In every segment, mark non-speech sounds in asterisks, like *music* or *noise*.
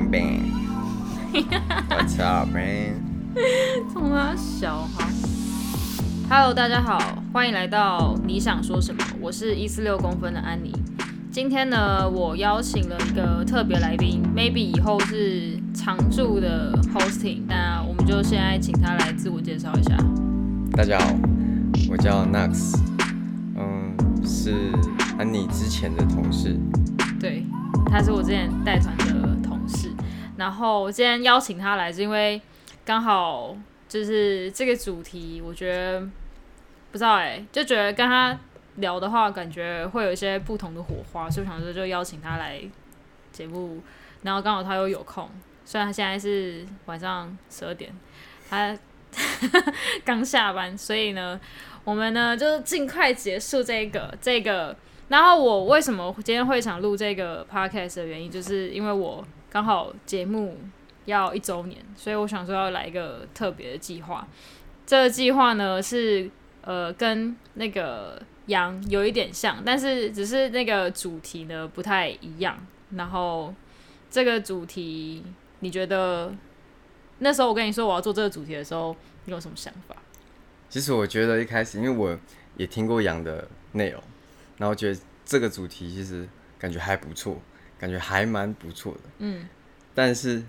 bang bang。What's up, man？*laughs* 从他小哈。Hello，大家好，欢迎来到你想说什么？我是一四六公分的安妮。今天呢，我邀请了一个特别来宾，maybe 以后是常驻的 hosting。那我们就现在请他来自我介绍一下。大家好，我叫 Nax，嗯，是安妮之前的同事。对，他是我之前带团的同事。然后今天邀请他来，是因为刚好就是这个主题，我觉得不知道哎，就觉得跟他聊的话，感觉会有一些不同的火花，所以想说就邀请他来节目。然后刚好他又有空，虽然他现在是晚上十二点，他刚下班，所以呢，我们呢就尽快结束这个 *laughs* 这个。然后我为什么今天会想录这个 podcast 的原因，就是因为我刚好节目要一周年，所以我想说要来一个特别的计划。这个计划呢是呃跟那个羊有一点像，但是只是那个主题呢不太一样。然后这个主题，你觉得那时候我跟你说我要做这个主题的时候，你有什么想法？其实我觉得一开始，因为我也听过羊的内容。然后觉得这个主题其实感觉还不错，感觉还蛮不错的。嗯，但是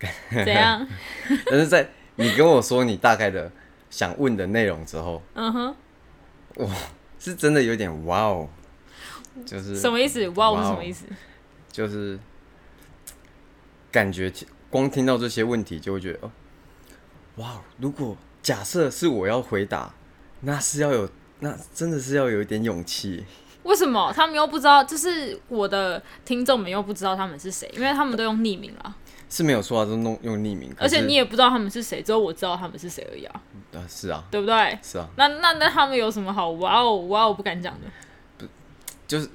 *laughs* 怎样？*laughs* 但是在你跟我说你大概的想问的内容之后，嗯哼，哇，是真的有点哇哦，就是什么意思？哇哦是什么意思？就是感觉光听到这些问题就会觉得，哦，哇哦，如果假设是我要回答，那是要有。那真的是要有一点勇气。为什么他们又不知道？就是我的听众们又不知道他们是谁，因为他们都用匿名了。是没有说啊，都弄用匿名。而且你也不知道他们是谁，只有我知道他们是谁而已啊。啊，是啊，对不对？是啊。那那那他们有什么好哇哦哇哦不敢讲的？不，就是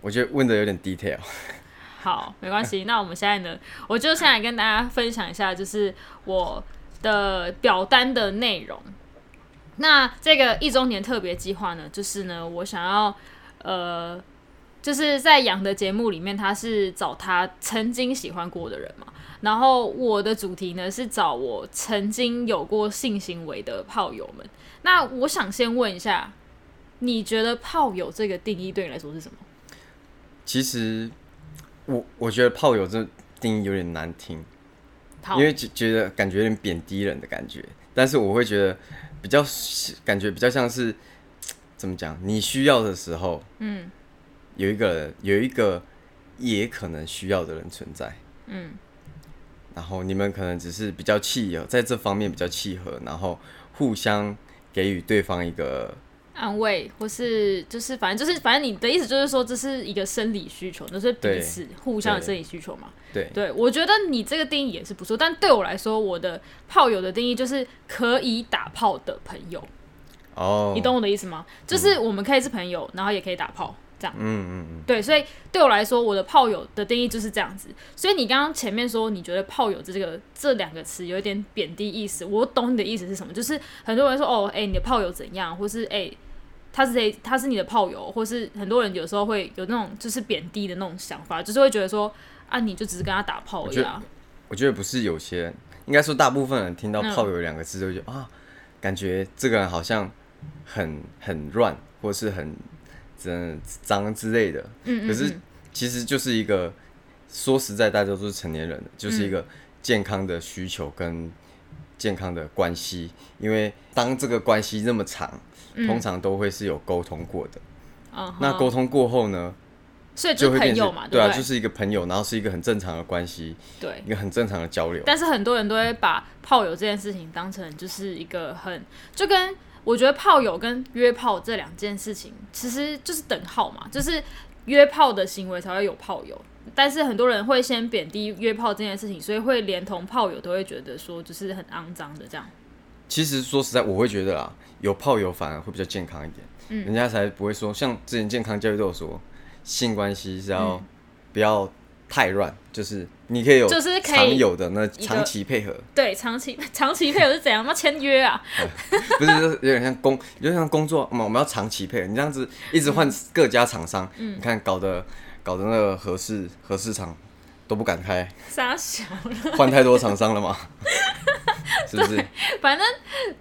我觉得问的有点 detail。*laughs* 好，没关系。那我们现在呢，我就先来跟大家分享一下，就是我的表单的内容。那这个一周年特别计划呢，就是呢，我想要，呃，就是在养的节目里面，他是找他曾经喜欢过的人嘛。然后我的主题呢是找我曾经有过性行为的炮友们。那我想先问一下，你觉得炮友这个定义对你来说是什么？其实我我觉得炮友这定义有点难听，因为觉觉得感觉有点贬低人的感觉。但是我会觉得。比较感觉比较像是怎么讲？你需要的时候，嗯，有一个有一个也可能需要的人存在，嗯，然后你们可能只是比较契合，在这方面比较契合，然后互相给予对方一个安慰，或是就是反正就是反正你的意思就是说这是一个生理需求，就是彼此互相的生理需求嘛。对，对我觉得你这个定义也是不错，但对我来说，我的炮友的定义就是可以打炮的朋友。哦，你懂我的意思吗？就是我们可以是朋友，然后也可以打炮，这样。嗯嗯嗯。对，所以对我来说，我的炮友的定义就是这样子。所以你刚刚前面说你觉得炮友这这个这两个词有一点贬低意思，我懂你的意思是什么？就是很多人说哦，哎，你的炮友怎样，或是哎，他是谁？他是你的炮友，或是很多人有时候会有那种就是贬低的那种想法，就是会觉得说。啊，你就只是跟他打炮而已啊！我觉得不是有些，应该说大部分人听到“炮友”两个字，就觉得啊，感觉这个人好像很很乱，或是很真脏之类的。嗯可是其实就是一个说实在，大家都是成年人，就是一个健康的需求跟健康的关系。因为当这个关系那么长，通常都会是有沟通过的。那沟通过后呢？所以就朋友嘛，对啊，就是一个朋友，然后是一个很正常的关系，对，一个很正常的交流。但是很多人都会把炮友这件事情当成就是一个很，就跟我觉得炮友跟约炮这两件事情其实就是等号嘛，就是约炮的行为才会有炮友。但是很多人会先贬低约炮这件事情，所以会连同炮友都会觉得说就是很肮脏的这样。其实说实在，我会觉得啊，有泡友反而会比较健康一点，嗯，人家才不会说像之前健康教育都有说。性关系是要不要太乱，就是你可以有就是常有的那长期配合，对长期 *laughs* 长期配合是怎样？要签约啊？*laughs* 不是，有点像工，有点像工作。我们我们要长期配合，你这样子一直换各家厂商，你看搞得搞得那个合适合适厂都不敢开，傻小了，换太多厂商了吗？*laughs* 是不是？反正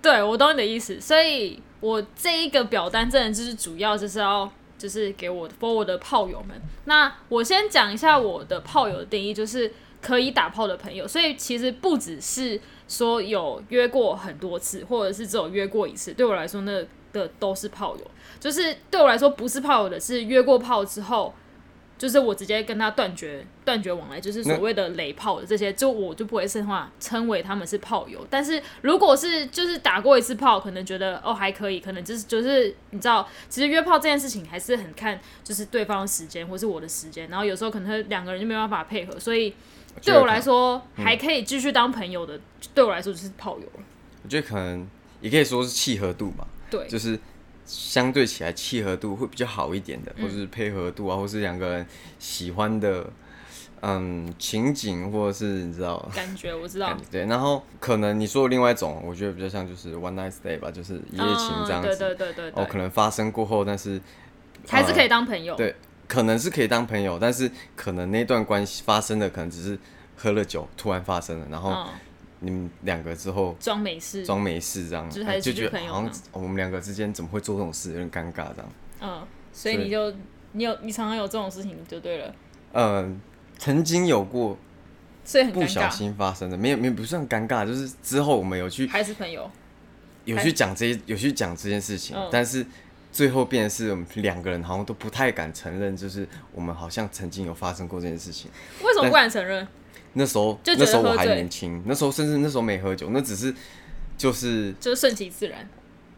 对我懂你的意思，所以我这一个表单真的就是主要就是要就是给我 for 我的炮友们。那我先讲一下我的炮友的定义，就是可以打炮的朋友。所以其实不只是说有约过很多次，或者是只有约过一次，对我来说那的都是炮友。就是对我来说不是炮友的是约过炮之后。就是我直接跟他断绝断绝往来，就是所谓的雷炮的这些，就我就不会称话称为他们是炮友。但是如果是就是打过一次炮，可能觉得哦还可以，可能就是就是你知道，其实约炮这件事情还是很看就是对方的时间或是我的时间，然后有时候可能两个人就没办法配合，所以对我来说还可以继续当朋友的，对我来说就是炮友了。我觉得可能也可以说是契合度嘛，对，就是。相对起来契合度会比较好一点的，或者是配合度啊，或是两个人喜欢的嗯情景，或者是你知道感觉我知道。对，然后可能你说的另外一种，我觉得比较像就是 one night stay 吧，就是一夜情这样子，对对对对哦，可能发生过后，但是还是可以当朋友，对，可能是可以当朋友，但是可能那段关系发生的可能只是喝了酒突然发生了，然后。你们两个之后装没事，装没事这样，就觉得好像我们两个之间怎么会做这种事，有点尴尬这样。嗯，所以你就你有你常常有这种事情就对了。嗯，曾经有过，所以很不小心发生的，没有没有不算尴尬，就是之后我们有去还是朋友，有去讲这有去讲这件事情，但是最后变是我们两个人好像都不太敢承认，就是我们好像曾经有发生过这件事情。为什么不敢承认？那时候那时候我还年轻，那时候甚至那时候没喝酒，那只是就是就是顺其自然，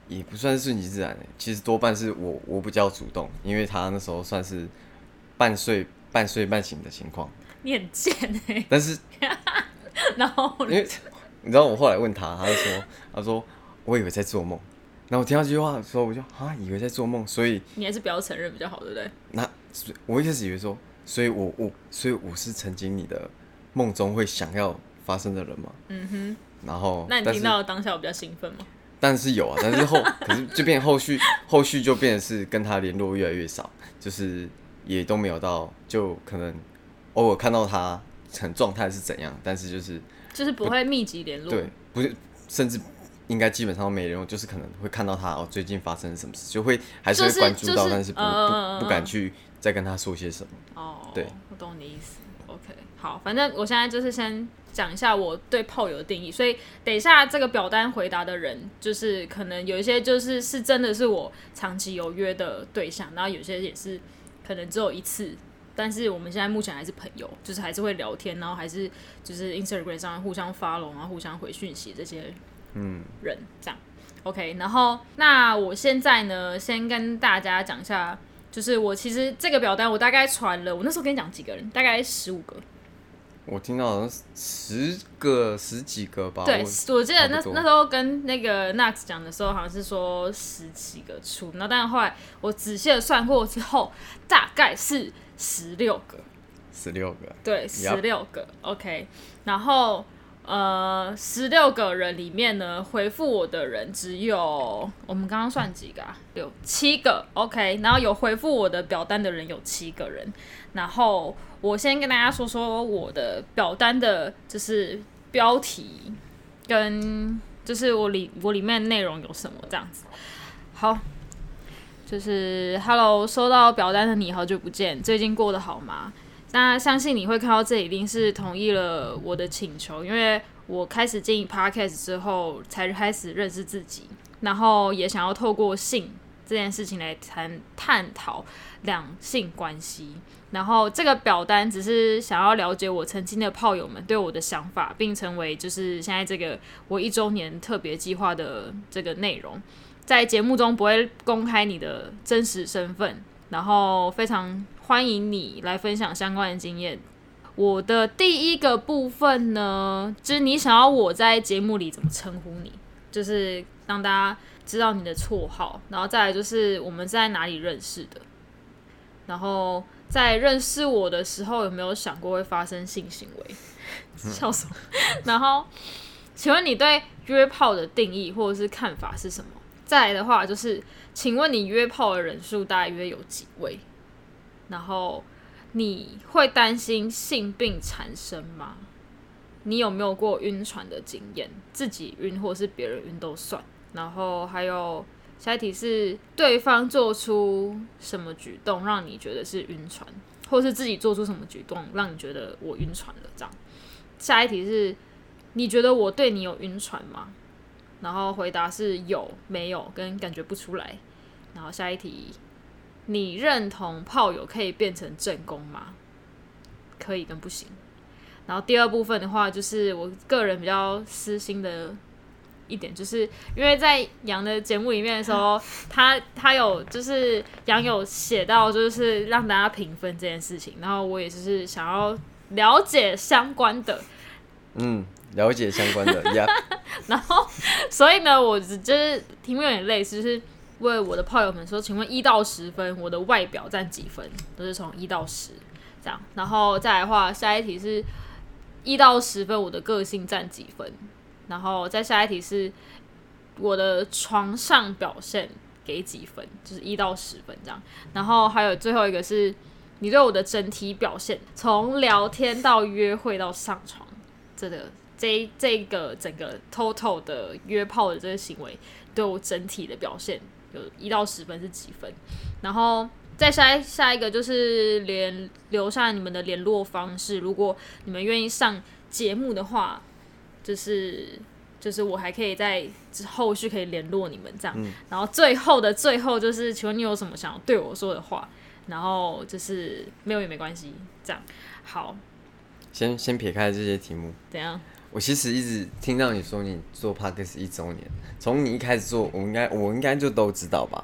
也不算是顺其自然其实多半是我我比较主动，因为他那时候算是半睡半睡半醒的情况。你很贱哎！但是 *laughs* 然后因为你知道我后来问他，他就说他说我以为在做梦，然后我听到这句话的时候，我就啊以为在做梦，所以你还是不要承认比较好，对不对？那我一开始以为说，所以我我所以我是曾经你的。梦中会想要发生的人吗？嗯哼。然后，那你听到当下我比较兴奋吗？但是有啊，但是后 *laughs* 可是就变后续后续就变是跟他联络越来越少，就是也都没有到，就可能偶尔看到他很状态是怎样，但是就是就是不会密集联络，对，不是，甚至应该基本上都没联络，就是可能会看到他哦，最近发生什么事，就会还是会关注到，但是不不不敢去再跟他说些什么。哦，对，我懂你意思。OK，好，反正我现在就是先讲一下我对炮友的定义，所以等一下这个表单回答的人，就是可能有一些就是是真的是我长期有约的对象，然后有些也是可能只有一次，但是我们现在目前还是朋友，就是还是会聊天，然后还是就是 Instagram 上互相发龙啊，互相回讯息这些嗯人这样 OK，然后那我现在呢，先跟大家讲一下。就是我其实这个表单我大概传了，我那时候跟你讲几个人，大概十五个。我听到好像十个十几个吧。对，我记得那那时候跟那个 Nax 讲的时候，好像是说十几个出，然后但后来我仔细的算过之后，大概是十六个。十六个。对，十六个。OK，然后。呃，十六个人里面呢，回复我的人只有我们刚刚算几个啊？有七个，OK。然后有回复我的表单的人有七个人。然后我先跟大家说说我的表单的，就是标题跟就是我里我里面内容有什么这样子。好，就是 Hello，收到表单的你，好久不见，最近过得好吗？那相信你会看到这一定是同意了我的请求，因为我开始经营 podcast 之后，才开始认识自己，然后也想要透过性这件事情来谈探讨两性关系。然后这个表单只是想要了解我曾经的炮友们对我的想法，并成为就是现在这个我一周年特别计划的这个内容。在节目中不会公开你的真实身份，然后非常。欢迎你来分享相关的经验。我的第一个部分呢，就是你想要我在节目里怎么称呼你，就是让大家知道你的绰号，然后再来就是我们在哪里认识的，然后在认识我的时候有没有想过会发生性行为？*laughs* 笑什么？然后，请问你对约炮的定义或者是看法是什么？再来的话就是，请问你约炮的人数大约有几位？然后你会担心性病产生吗？你有没有过晕船的经验？自己晕或是别人晕都算。然后还有下一题是对方做出什么举动让你觉得是晕船，或是自己做出什么举动让你觉得我晕船了？这样。下一题是你觉得我对你有晕船吗？然后回答是有、没有跟感觉不出来。然后下一题，你认同炮友可以变成正宫吗？可以跟不行。然后第二部分的话，就是我个人比较私心的一点，就是因为在杨的节目里面的时候，*laughs* 他他有就是杨有写到，就是让大家评分这件事情，然后我也就是想要了解相关的，嗯，了解相关的 *laughs* 呀。然后所以呢，我只就是题目有点类似，就是问我的炮友们说，请问一到十分，我的外表占几分？都是从一到十这样，然后再来的话，下一题是。一到十分，我的个性占几分？然后再下一题是我的床上表现给几分？就是一到十分这样。然后还有最后一个是你对我的整体表现，从聊天到约会到上床，这个这这个整个 total 的约炮的这个行为，对我整体的表现有一到十分是几分？然后。再下下一个就是联留下你们的联络方式，如果你们愿意上节目的话，就是就是我还可以在后续可以联络你们这样。然后最后的最后就是，请问你有什么想要对我说的话？然后就是没有也没关系，这样好。先先撇开这些题目，怎样？我其实一直听到你说你做 podcast 一周年，从你一开始做，我应该我应该就都知道吧。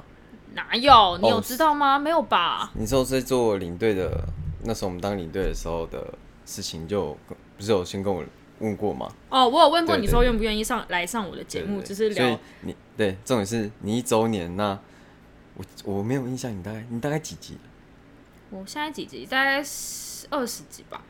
哪有？你有知道吗？没有吧？你说是做领队的，那时候我们当领队的时候的事情，就不是有先跟我问过吗？哦，我有问过你说愿不愿意上来上我的节目，就是聊。你对重点是你一周年，那我我没有印象，你大概你大概几集？我现在几集？大概二十集吧。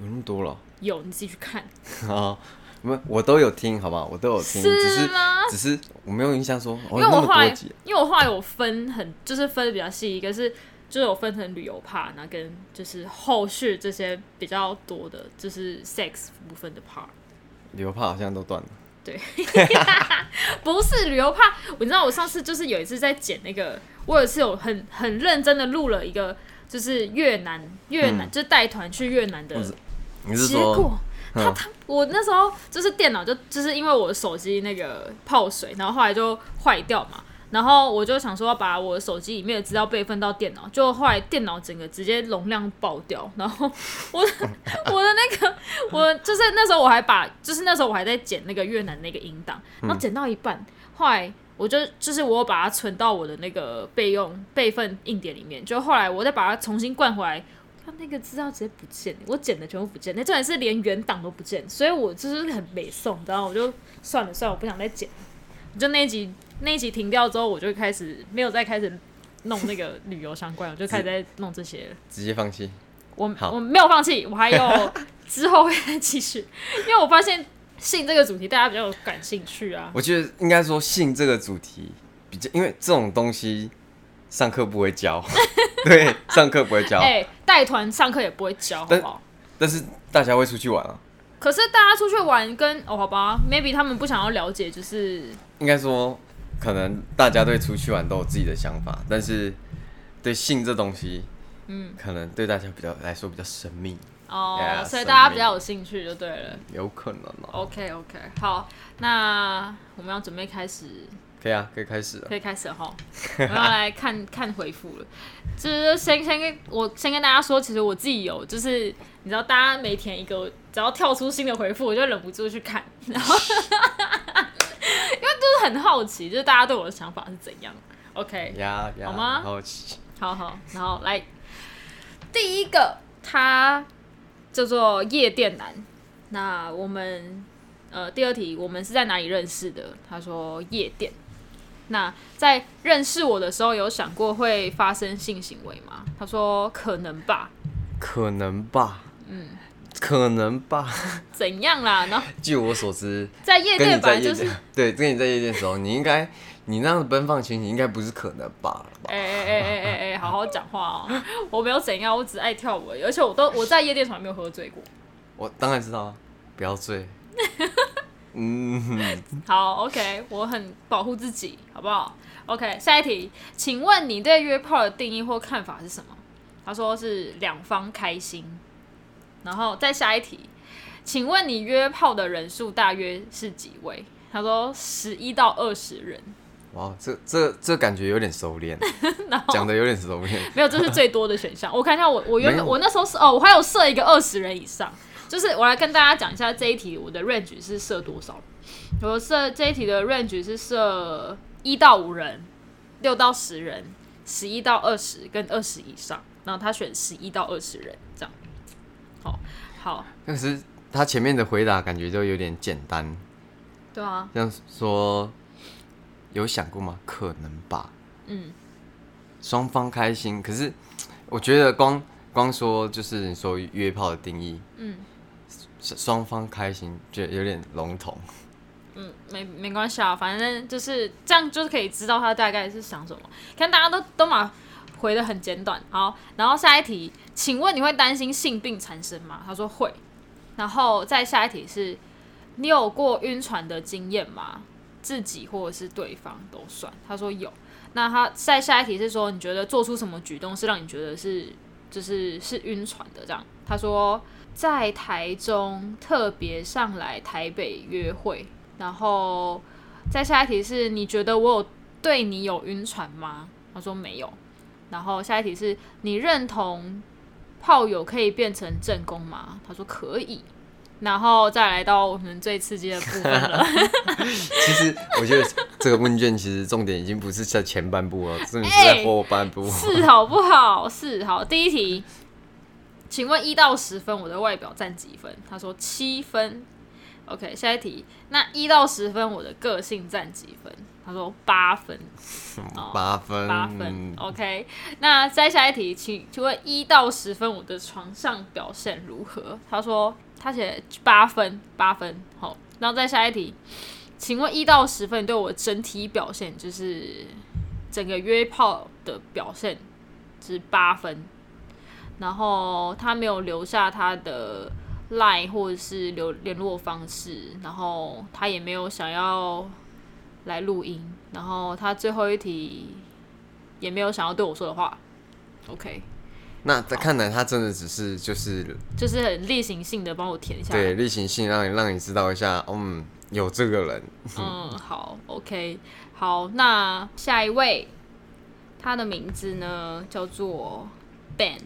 有那么多了？有，你自己去看。好。*laughs* 我我都有听，好不好，我都有听，只是只是我没有印象说，因为我后来因为我后来有分很就是分的比较细，一个是就是有分成旅游帕，那跟就是后续这些比较多的，就是 sex 部分的 part。旅游帕好像都断了。对，*laughs* 不是旅游帕，我知道我上次就是有一次在剪那个，我有一次有很很认真的录了一个，就是越南越南就带团去越南的结果。他他我那时候就是电脑就就是因为我的手机那个泡水，然后后来就坏掉嘛，然后我就想说要把我的手机里面的资料备份到电脑，就后来电脑整个直接容量爆掉，然后我我的那个我就是那时候我还把就是那时候我还在剪那个越南那个音档，然后剪到一半，后来我就就是我把它存到我的那个备用备份硬碟里面，就后来我再把它重新灌回来。那个资料直接不见，我剪的全部不见，那重点是连原档都不见，所以我就是很没送，然后我就算了算了，我不想再剪，就那一集那一集停掉之后，我就开始没有再开始弄那个旅游相关，我就开始在弄这些，直接放弃。我我没有放弃，我还有 *laughs* 之后会再继续，因为我发现性这个主题大家比较感兴趣啊。我觉得应该说性这个主题比较，因为这种东西上课不会教。*laughs* 对，上课不会教。哎，带团上课也不会教，好不好？但是大家会出去玩啊。可是大家出去玩跟哦，好吧，maybe 他们不想要了解，就是应该说，可能大家对出去玩都有自己的想法，但是对性这东西，嗯，可能对大家比较来说比较神秘哦，所以大家比较有兴趣就对了。有可能哦。OK OK，好，那我们要准备开始。可以啊，可以开始了。可以开始哈，我要来看 *laughs* 看回复了。就是先先跟我先跟大家说，其实我自己有，就是你知道，大家每填一个，只要跳出新的回复，我就忍不住去看，*laughs* 然后 *laughs* 因为就是很好奇，就是大家对我的想法是怎样。OK，呀好吗？好奇，好好，然后来第一个，他叫做夜店男。那我们呃，第二题，我们是在哪里认识的？他说夜店。那在认识我的时候，有想过会发生性行为吗？他说可能吧，可能吧。嗯，可能吧？怎样啦？然后 *laughs* 据我所知，在夜店吧，就是对，跟你在夜店的时候，你应该你那样奔放情形，应该不是可能吧？哎哎哎哎哎哎，好好讲话哦！我没有怎样，我只爱跳舞，而且我都我在夜店从来没有喝醉过。我当然知道，不要醉。嗯，好，OK，我很保护自己，好不好？OK，下一题，请问你对约炮的定义或看法是什么？他说是两方开心。然后再下一题，请问你约炮的人数大约是几位？他说十一到二十人。哇，这这这感觉有点熟练，*laughs* 讲的有点熟练。没有，这是最多的选项。我看一下，我我原本我那时候是哦，我还有设一个二十人以上。就是我来跟大家讲一下这一题，我的 range 是设多少？我设这一题的 range 是设一到五人、六到十人、十一到二十跟二十以上。然后他选十一到二十人这样。好，好。但是他前面的回答感觉就有点简单。对啊。这样说有想过吗？可能吧。嗯。双方开心，可是我觉得光光说就是你说约炮的定义，嗯。双方开心，就有点笼统。嗯，没没关系啊，反正就是这样，就是可以知道他大概是想什么。看大家都都嘛回的很简短。好，然后下一题，请问你会担心性病缠身吗？他说会。然后再下一题是，你有过晕船的经验吗？自己或者是对方都算。他说有。那他再下一题是说，你觉得做出什么举动是让你觉得是就是是晕船的这样？他说。在台中特别上来台北约会，然后再下一题是你觉得我有对你有晕船吗？他说没有。然后下一题是你认同炮友可以变成正宫吗？他说可以。然后再来到我们最刺激的部分了。*laughs* 其实我觉得这个问卷其实重点已经不是在前半部了，是在后半部。是好不好？是好。第一题。请问一到十分，我的外表占几分？他说七分。OK，下一题。那一到十分，我的个性占几分？他说八分。八分。八分。OK，那再下一题，请请问一到十分，我的床上表现如何？他说他写八分，八分。好，然后再下一题，请问一到十分对我整体表现，就是整个约炮的表现是八分。然后他没有留下他的 line 或者是留联络方式，然后他也没有想要来录音，然后他最后一题也没有想要对我说的话。OK，那看来他真的只是就是就是很例行性的帮我填一下，对，例行性让你让你知道一下，嗯，有这个人。嗯，好，OK，好，那下一位，他的名字呢叫做 Ben。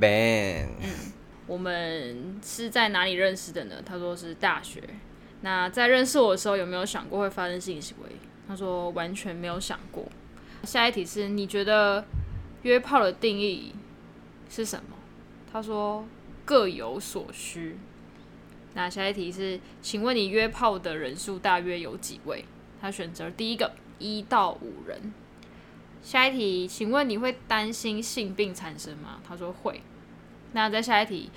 Ben，嗯，我们是在哪里认识的呢？他说是大学。那在认识我的时候，有没有想过会发生性行为？他说完全没有想过。下一题是你觉得约炮的定义是什么？他说各有所需。那下一题是，请问你约炮的人数大约有几位？他选择第一个，一到五人。下一题，请问你会担心性病产生吗？他说会。那再下一题，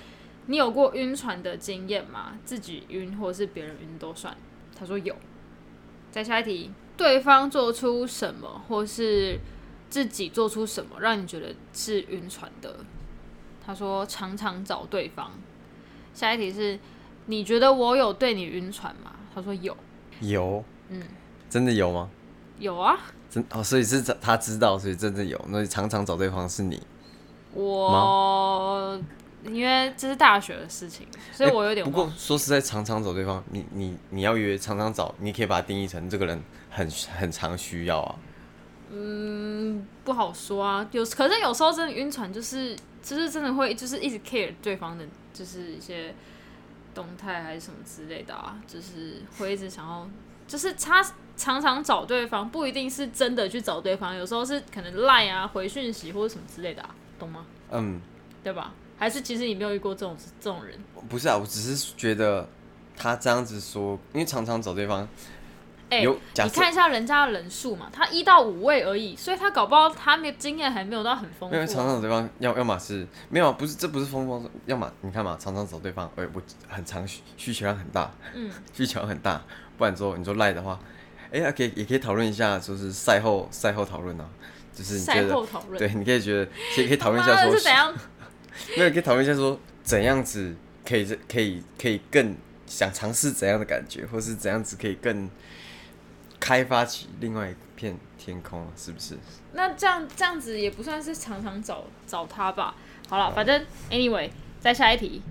你有过晕船的经验吗？自己晕或者是别人晕都算。他说有。再下一题，对方做出什么或是自己做出什么让你觉得是晕船的？他说常常找对方。下一题是，你觉得我有对你晕船吗？他说有。有。嗯。真的有吗？有啊。哦，所以是他知道，所以真的有，那常常找对方是你，我因为这是大学的事情，所以我有点。不过说实在，常常找对方，你你你要约常常找，你可以把它定义成这个人很很常需要啊。嗯，不好说啊，有可是有时候真的晕船，就是就是真的会就是一直 care 对方的，就是一些动态还是什么之类的啊，就是会一直想要，就是他。常常找对方不一定是真的去找对方，有时候是可能赖啊、回讯息或者什么之类的啊，懂吗？嗯，对吧？还是其实你没有遇过这种这种人？不是啊，我只是觉得他这样子说，因为常常找对方，哎、有你看一下人家的人数嘛，他一到五位而已，所以他搞不好他没经验还没有到很丰富、因为啊。常常找对方要要么是没有啊，不是这不是丰富，要么你看嘛，常常找对方，哎、我很常需需求量很大，嗯，需求量很大，*laughs* 不然说你说赖的话，哎、呀，可以也可以讨论一下，就是赛后赛后讨论啊，就是赛得后讨论，对，你可以觉得可以可以讨论一下说的是怎样？*laughs* 没有，可以讨论一下说怎样子可以可以可以更想尝试怎样的感觉，或是怎样子可以更开发起另外一片天空啊，是不是？那这样这样子也不算是常常找找他吧。好了，反正 anyway，再下一题，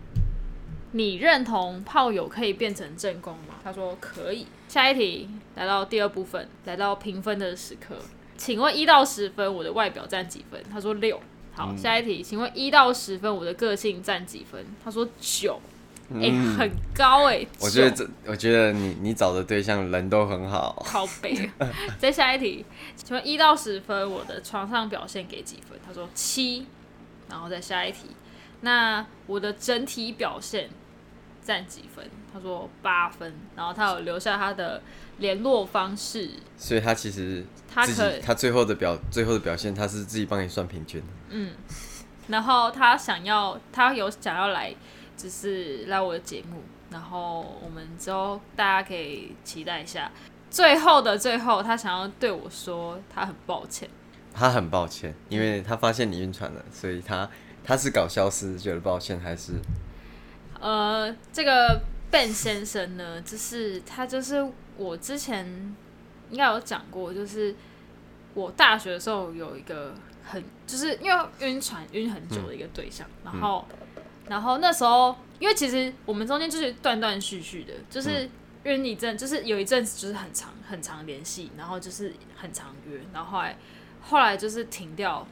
你认同炮友可以变成正宫吗？他说可以。下一题来到第二部分，来到评分的时刻，请问一到十分，我的外表占几分？他说六。好，下一题，请问一到十分，我的个性占几分？他说九。哎、很高哎、我觉得这，我觉得你你找的对象人都很好。靠背。*laughs* 再下一题，请问一到十分，我的床上表现给几分？他说七。然后再下一题，那我的整体表现占几分？他说八分。然后他有留下他的联络方式，所以他其实他可己他最后的表最后的表现，他是自己帮你算平均的。嗯，然后他想要，他有想要来，就是来我的节目，然后我们之后大家可以期待一下。最后的最后，他想要对我说，他很抱歉。他很抱歉，因为他发现你晕船了，所以他他是搞消失觉得抱歉，还是呃，这个 Ben 先生呢，就是他就是我之前应该有讲过，就是我大学的时候有一个很就是因为晕船晕很久的一个对象，然后然后那时候因为其实我们中间就是断断续续的，就是晕一阵，就是有一阵子就是很长很长联系，然后就是很长约，然后后来后来就是停掉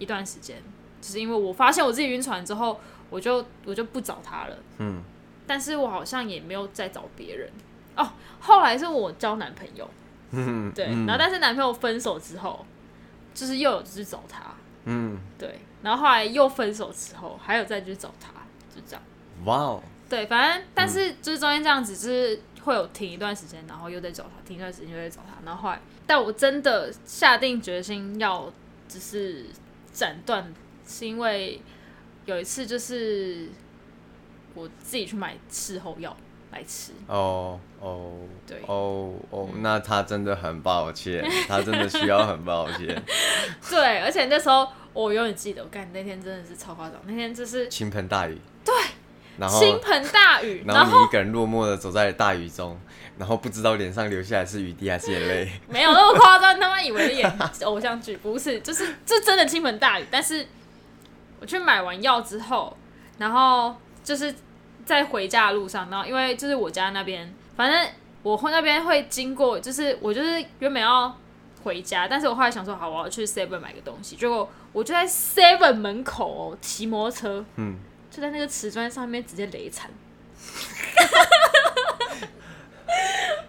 一段时间，就是因为我发现我自己晕船之后，我就我就不找他了。嗯但是我好像也没有再找别人哦。后来是我交男朋友，嗯对，嗯然后但是男朋友分手之后，就是又有去找他，嗯，对，然后后来又分手之后，还有再去找他，就这样。哇哦，对，反正但是就是中间这样子，就是会有停一段时间，然后又在找他，停一段时间又在找他，然后后来，但我真的下定决心要只是斩断，是因为有一次就是我自己去买事后药来吃，哦哦，对。哦哦，那他真的很抱歉，他真的需要很抱歉，*laughs* 对，而且那时候我永远记得，我干那天真的是超夸张，那天就是倾盆大雨，对，然后倾盆大雨，然后你一个人落寞的走在大雨中，然后不知道脸上流下来是雨滴还是眼泪，*laughs* 没有那么夸张，他妈以为演偶像剧，不是，就是这真的倾盆大雨。但是我去买完药之后，然后就是在回家的路上，然后因为就是我家那边，反正我会那边会经过，就是我就是原本要回家，但是我后来想说，好，我要去 Seven 买个东西，结果我就在 Seven 门口哦，骑摩托车，嗯，就在那个瓷砖上面直接雷惨。*laughs*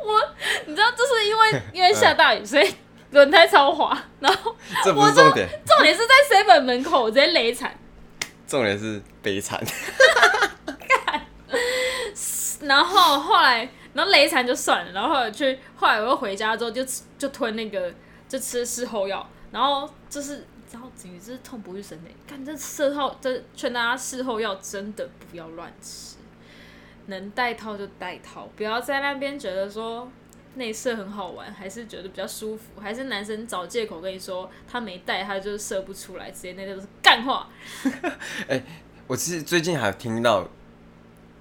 我，你知道，就是因为 *laughs* 因为下大雨，所以轮胎超滑，然后这不是重点，重点是在 seven 门口，我直接雷惨，重点是悲惨，*laughs* 然后后来，然后雷惨就算了，然后后来去，后来我又回家之后就吃就吞那个就吃事后药，然后就是。然后简直是痛不欲生的，看这事后，这劝大家事后药真的不要乱吃，能戴套就戴套，不要在那边觉得说内射很好玩，还是觉得比较舒服，还是男生找借口跟你说他没带，他就是射不出来，直接那些都是干话。*laughs* 我其实最近还有听到，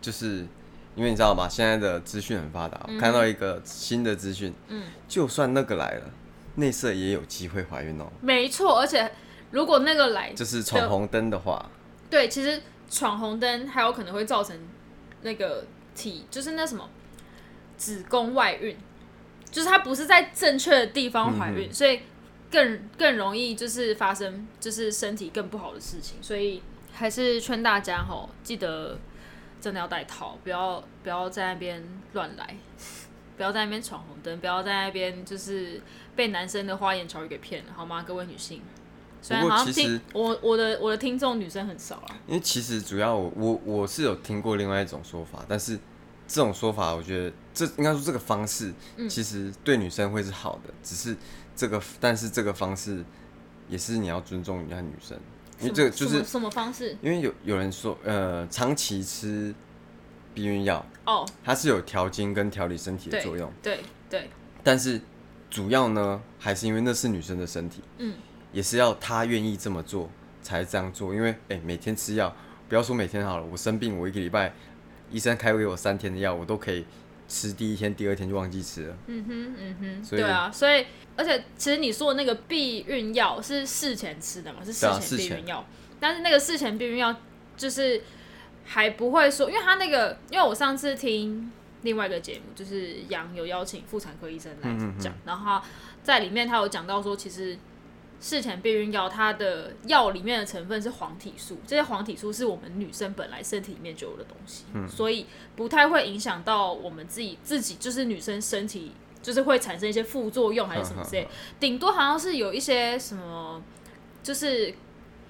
就是因为你知道吗？现在的资讯很发达，我看到一个新的资讯，嗯，就算那个来了，内射也有机会怀孕哦。没错，而且如果那个来，就是闯红灯的话，对，其实闯红灯还有可能会造成那个体，就是那什么子宫外孕，就是她不是在正确的地方怀孕，所以更更容易就是发生就是身体更不好的事情，所以还是劝大家吼，记得真的要戴套，不要不要在那边乱来。不要在那边闯红灯，不要在那边就是被男生的花言巧语给骗了，好吗？各位女性，虽然好像听我我的我的听众女生很少啊，因为其实主要我我我是有听过另外一种说法，但是这种说法，我觉得这应该说这个方式，其实对女生会是好的，只是这个，但是这个方式也是你要尊重人家女生，因为这个就是什么方式？因为有有人说，呃，长期吃避孕药哦，它是有调经跟调理身体的作用，对对，但是主要呢，还是因为那是女生的身体，嗯，也是要她愿意这么做才这样做，因为哎，每天吃药，不要说每天好了，我生病，我一个礼拜。医生开给我三天的药，我都可以吃。第一天、第二天就忘记吃了。嗯哼，嗯哼，对啊，所以而且其实你说的那个避孕药是事前吃的嘛？是事前避孕药，但是那个事前避孕药就是还不会说，因为他那个，因为我上次听另外一个节目，就是杨有邀请妇产科医生来讲，然后他在里面他有讲到说，其实。事前避孕药，它的药里面的成分是黄体素，这些黄体素是我们女生本来身体里面就有的东西，所以不太会影响到我们自己，自己就是女生身体，就是会产生一些副作用还是什么之类，顶多好像是有一些什么，就是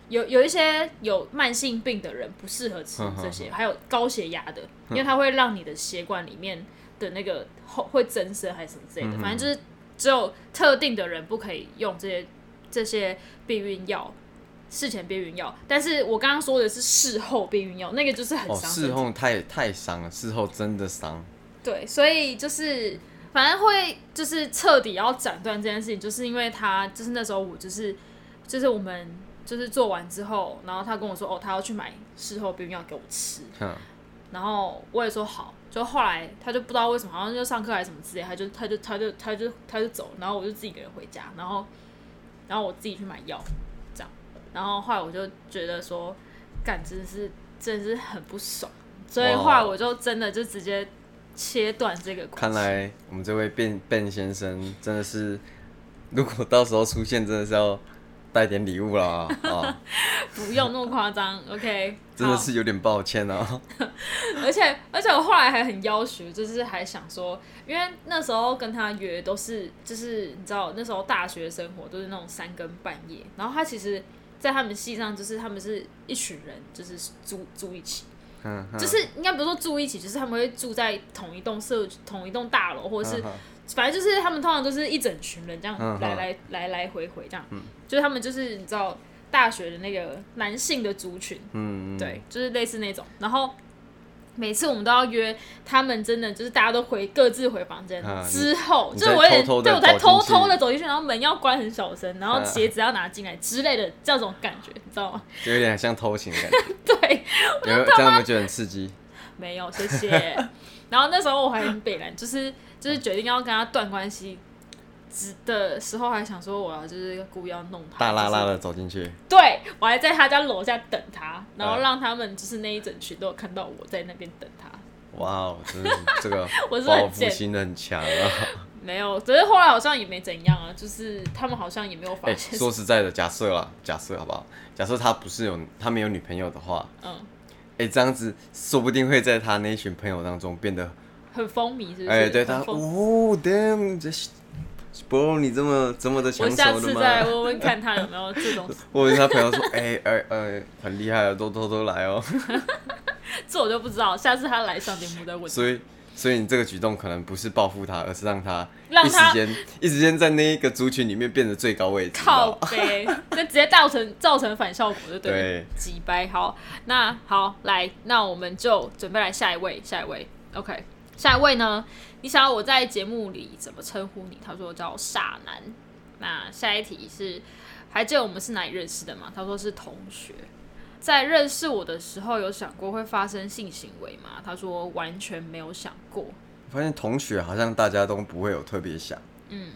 有有一些有慢性病的人不适合吃这些，还有高血压的，因为它会让你的血管里面的那个后会增生还是什么之类的，反正就是只有特定的人不可以用这些。这些避孕药，事前避孕药，但是我刚刚说的是事后避孕药，那个就是很伤。事后太太伤了，事后真的伤。对，所以就是反正会就是彻底要斩断这件事情，就是因为他就是那时候我就是就是我们就是做完之后，然后他跟我说哦，他要去买事后避孕药给我吃，然后我也说好，就后来他就不知道为什么，好像就上课还是什么之类，他就他就他就他就他就走，然后我就自己一个人回家，然后。然后我自己去买药，这样，然后后来我就觉得说，感真是真的是很不爽，所以后来我就真的就直接切断这个。看来我们这位卞卞先生真的是，如果到时候出现，真的是要。带点礼物啦 *laughs* 啊！不用那么夸张，OK。真的是有点抱歉啊。*laughs* 而且而且我后来还很要求，就是还想说，因为那时候跟他约都是，就是你知道那时候大学生活都是那种三更半夜，然后他其实，在他们系上就是他们是一群人，就是住住一起，*laughs* 嗯，就是应该不是说住一起，就是他们会住在同一栋社同一栋大楼，或者是。反正就是他们通常都是一整群人这样来来来来回回这样，就是他们就是你知道大学的那个男性的族群，嗯，对，就是类似那种。然后每次我们都要约他们，真的就是大家都回各自回房间之后，就是我也对我才偷偷的走进去，然后门要关很小声，然后鞋子要拿进来之类的这种感觉，你知道吗？*laughs* 就有点像偷情的感觉。*laughs* 对，有这样会觉得很刺激。没有，谢谢。然后那时候我还很北蓝，就是。就是决定要跟他断关系，之的时候还想说我要就是故意要弄他，大拉拉的走进去。对我还在他家楼下等他，然后让他们就是那一整群都有看到我在那边等他。哇哦，真是这个 *laughs* 报复心很强啊！没有，只是后来好像也没怎样啊，就是他们好像也没有发现。说实在的，假设啦，假设好不好？假设他不是有他没有女朋友的话，嗯，哎，这样子说不定会在他那一群朋友当中变得。很风靡，是不是？哎，对他，哦，damn，这不，你这么这么的抢手的吗？我下次再问问看他有没有这种。*laughs* 我跟他朋友说，*laughs* 哎哎哎，很厉害啊，都偷偷来哦。*laughs* 这我就不知道，下次他来上节目再问。所以，所以你这个举动可能不是报复他，而是让他一时间一时间在那一个族群里面变得最高位置。靠背，那直接造成造成反效果，就对。几掰好，那好来，那我们就准备来下一位，下一位，OK。下一位呢？你想要我在节目里怎么称呼你？他说叫傻男。那下一题是，还记得我们是哪里认识的吗？他说是同学。在认识我的时候，有想过会发生性行为吗？他说完全没有想过。发现同学好像大家都不会有特别想。嗯，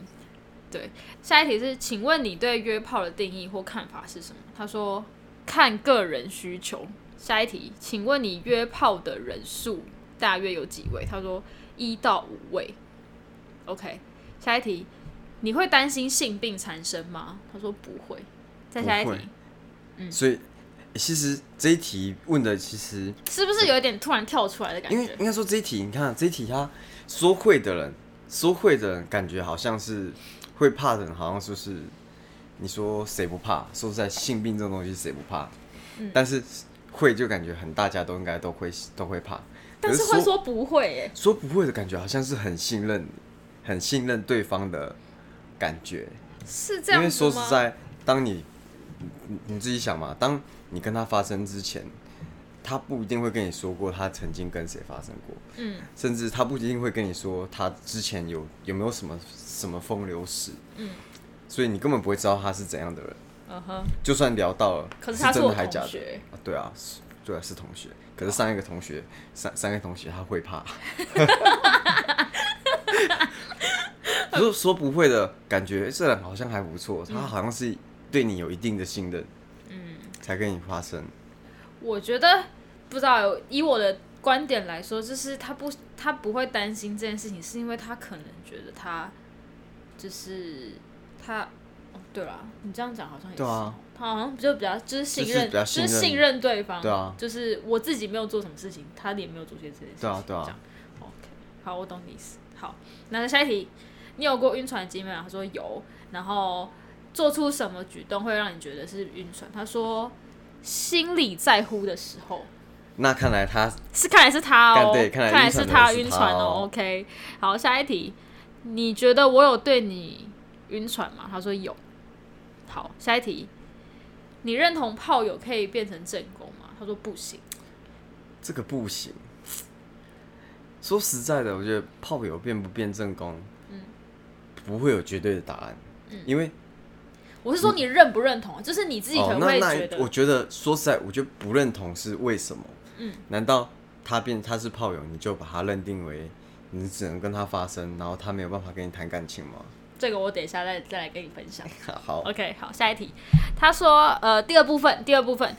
对。下一题是，请问你对约炮的定义或看法是什么？他说看个人需求。下一题，请问你约炮的人数？大约有几位？他说一到五位。OK，下一题，你会担心性病缠身吗？他说不会。再下一题，嗯，所以其实这一题问的其实是不是有一点突然跳出来的感觉？因为应该说这一题，你看这一题，他说会的人，说会的人，感觉好像是会怕的人，好像说是你说谁不怕？说在性病这种东西谁不怕？嗯，但是会就感觉很大家都应该都会都会怕。但是会说不会耶，说不会的感觉好像是很信任，很信任对方的感觉，是这样因为说实在，当你你你自己想嘛，当你跟他发生之前，他不一定会跟你说过他曾经跟谁发生过，嗯，甚至他不一定会跟你说他之前有有没有什么什么风流史，嗯，所以你根本不会知道他是怎样的人，嗯哼，就算聊到了，可是他是真的还假的？对啊，对啊，是同学。可是上一个同学，三三个同学他会怕，*laughs* 说说不会的感觉，这人好像还不错，他好像是对你有一定的信任，嗯，才跟你发生。我觉得不知道，以我的观点来说，就是他不他不会担心这件事情，是因为他可能觉得他就是他。对啦，你这样讲好像也是，他好像就比较就是信任，就是信任对方，对啊，就是我自己没有做什么事情，他也没有做些这些事情，对啊，对啊，这样，OK，好，我懂你意思。好，那下一题，你有过晕船经验吗？他说有，然后做出什么举动会让你觉得是晕船？他说心里在乎的时候。那看来他是看来是他哦，对，看来是他晕船哦。OK，好，下一题，你觉得我有对你晕船吗？他说有。好，下一题，你认同炮友可以变成正宫吗？他说不行，这个不行。说实在的，我觉得炮友变不变正宫，嗯，不会有绝对的答案，嗯，因为我是说你认不认同，就是你自己可能会觉得。我觉得说实在，我觉得不认同是为什么？嗯，难道他变他是炮友，你就把他认定为你只能跟他发生，然后他没有办法跟你谈感情吗？这个我等一下再再来跟你分享。*laughs* 好，OK，好，下一题。他说，呃，第二部分，第二部分，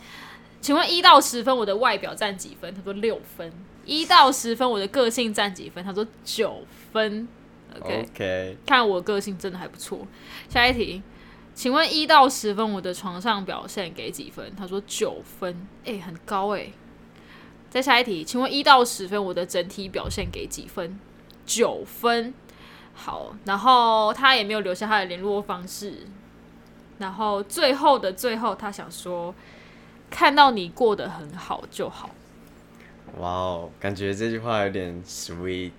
请问一到十分，我的外表占几分？他说六分。一到十分，我的个性占几分？他说九分。OK，看我个性真的还不错。下一题，请问一到十分，我的床上表现给几分？他说九分。哎，很高哎。再下一题，请问一到十分，我的整体表现给几分？九分。好，然后他也没有留下他的联络方式。然后最后的最后，他想说，看到你过得很好就好。哇哦，感觉这句话有点 sweet。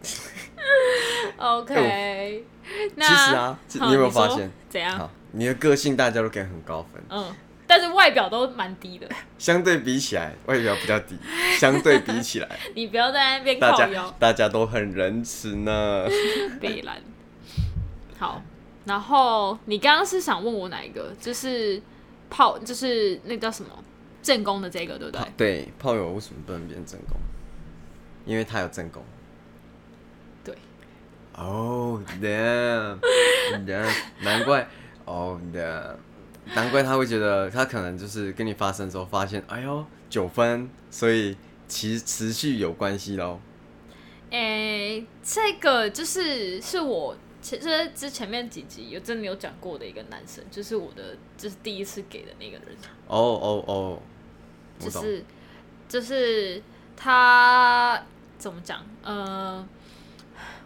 OK，*laughs* 那其实啊，你有没有发现？怎样？你的个性大家都给很高分。嗯。但是外表都蛮低的，相对比起来，外表比较低。相对比起来，*laughs* 你不要在那边靠腰。大家都很仁慈呢。*laughs* 北兰，好。然后你刚刚是想问我哪一个？就是炮，就是那叫什么正宫的这个，对不对？对，炮友为什么不能变正宫？因为他有正宫。对。Oh damn！*laughs* 难怪。Oh damn！难怪他会觉得他可能就是跟你发生之后发现，哎呦九分，所以其实持续有关系喽。哎，这个就是是我其实之前面几集有真的有讲过的一个男生，就是我的就是第一次给的那个人。哦哦哦，就是就是他怎么讲？呃，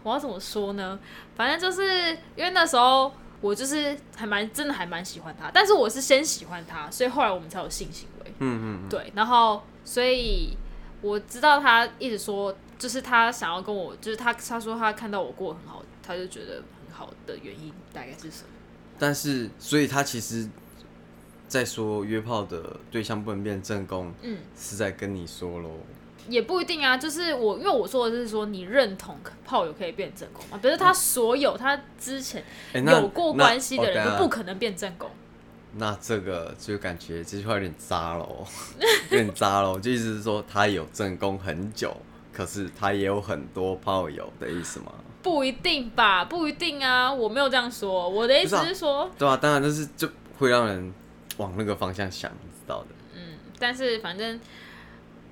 我要怎么说呢？反正就是因为那时候。我就是还蛮真的还蛮喜欢他，但是我是先喜欢他，所以后来我们才有性行为。嗯嗯。对，然后所以我知道他一直说，就是他想要跟我，就是他他说他看到我过得很好，他就觉得很好的原因大概是什么？但是，所以他其实，在说约炮的对象不能变正宫，嗯，是在跟你说喽。也不一定啊，就是我，因为我说的是说你认同炮友可以变正宫嘛，比如他所有他之前有过关系的人都不可能变正宫。那这个就感觉这句话有点渣喽，*laughs* 有点渣喽，就意思是说他有正宫很久，可是他也有很多炮友的意思吗？不一定吧，不一定啊，我没有这样说，我的意思是说，对啊，当然就是就会让人往那个方向想，知道的。嗯，但是反正。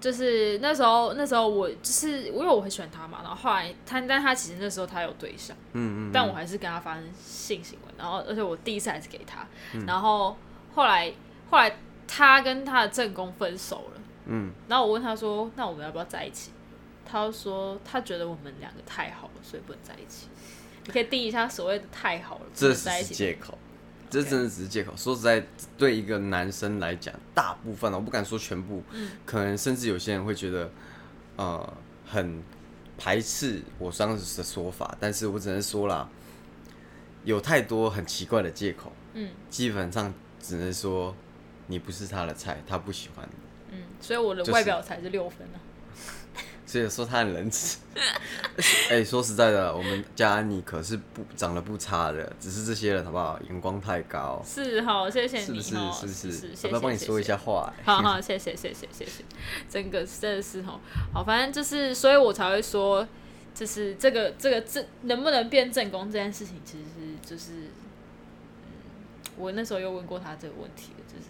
就是那时候，那时候我就是因为我很喜欢他嘛，然后后来他，但他其实那时候他有对象，嗯嗯，但我还是跟他发生性行为，然后而且我第一次还是给他，然后后来后来他跟他的正宫分手了，嗯，然后我问他说，那我们要不要在一起？他说他觉得我们两个太好了，所以不能在一起。你可以定一下所谓的太好了，这是借口。这真的只是借口。说实在，对一个男生来讲，大部分我不敢说全部，可能甚至有些人会觉得，呃，很排斥我当时的说法，但是我只能说啦，有太多很奇怪的借口，嗯，基本上只能说你不是他的菜，他不喜欢你，嗯，所以我的外表才是六分呢。所以说他很仁慈。*laughs* 哎，说实在的，我们家安妮可是不长得不差的，只是这些人好不好？眼光太高。是哈，谢谢你哈，是是是，要不要帮你说一下话？好好，谢谢谢谢谢谢，真的 *laughs* 真的是哈，好，反正就是，所以我才会说，就是这个这个正能不能变正宫这件事情，其实是就是，嗯，我那时候又问过他这个问题就是，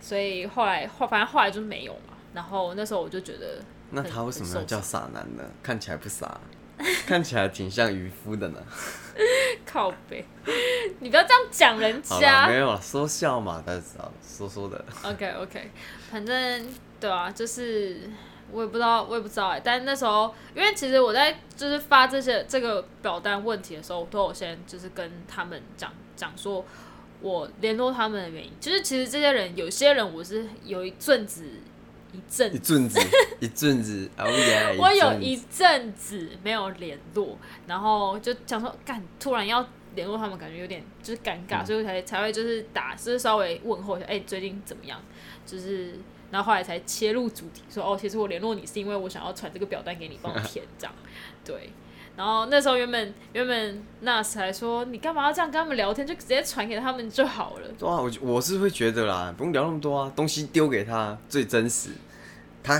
所以后来后反正后来就是没有嘛，然后那时候我就觉得。那他为什么要叫傻男呢？看起来不傻，*laughs* 看起来挺像渔夫的呢。*laughs* 靠背，你不要这样讲人家。没有了，说笑嘛，大家知道，说说的。OK OK，*laughs* 反正对啊，就是我也不知道，我也不知道哎。但那时候，因为其实我在就是发这些这个表单问题的时候，我都有先就是跟他们讲讲说，我联络他们的原因，就是其实这些人有些人我是有一阵子。一阵一阵子一阵子，*laughs* *laughs* 我有一阵子没有联络，然后就想说，干突然要联络他们，感觉有点就是尴尬，所以才才会就是打，就是稍微问候一下，哎，最近怎么样？就是，然后后来才切入主题，说哦，其实我联络你是因为我想要传这个表单给你帮我填，这样，对。然后那时候原本原本那时还说你干嘛要这样跟他们聊天，就直接传给他们就好了。对啊，我我是会觉得啦，不用聊那么多啊，东西丢给他最真实。他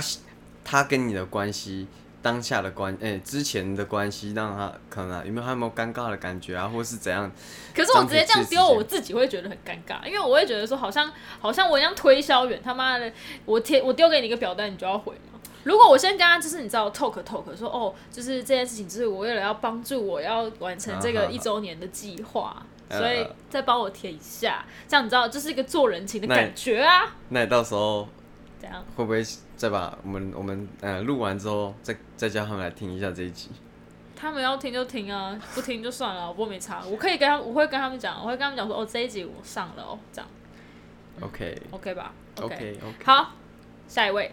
他跟你的关系，当下的关哎之前的关系，让他可能有没有有没有尴尬的感觉啊，或是怎样？可是我直接这样丢，我自己会觉得很尴尬，因为我会觉得说好像好像我一样推销员，他妈的，我贴我丢给你一个表单，你就要回。如果我先跟他就是你知道 talk talk 说哦，就是这件事情，就是我为了要帮助我要完成这个一周年的计划，所以再帮我填一下，这样你知道就是一个做人情的感觉啊。那你到时候怎样？会不会再把我们我们呃录完之后，再再叫他们来听一下这一集？他们要听就听啊，不听就算了，我没差。我可以跟他，我会跟他们讲，我会跟他们讲说哦，这一集我上了哦，这样。OK OK 吧？OK OK 好，下一位。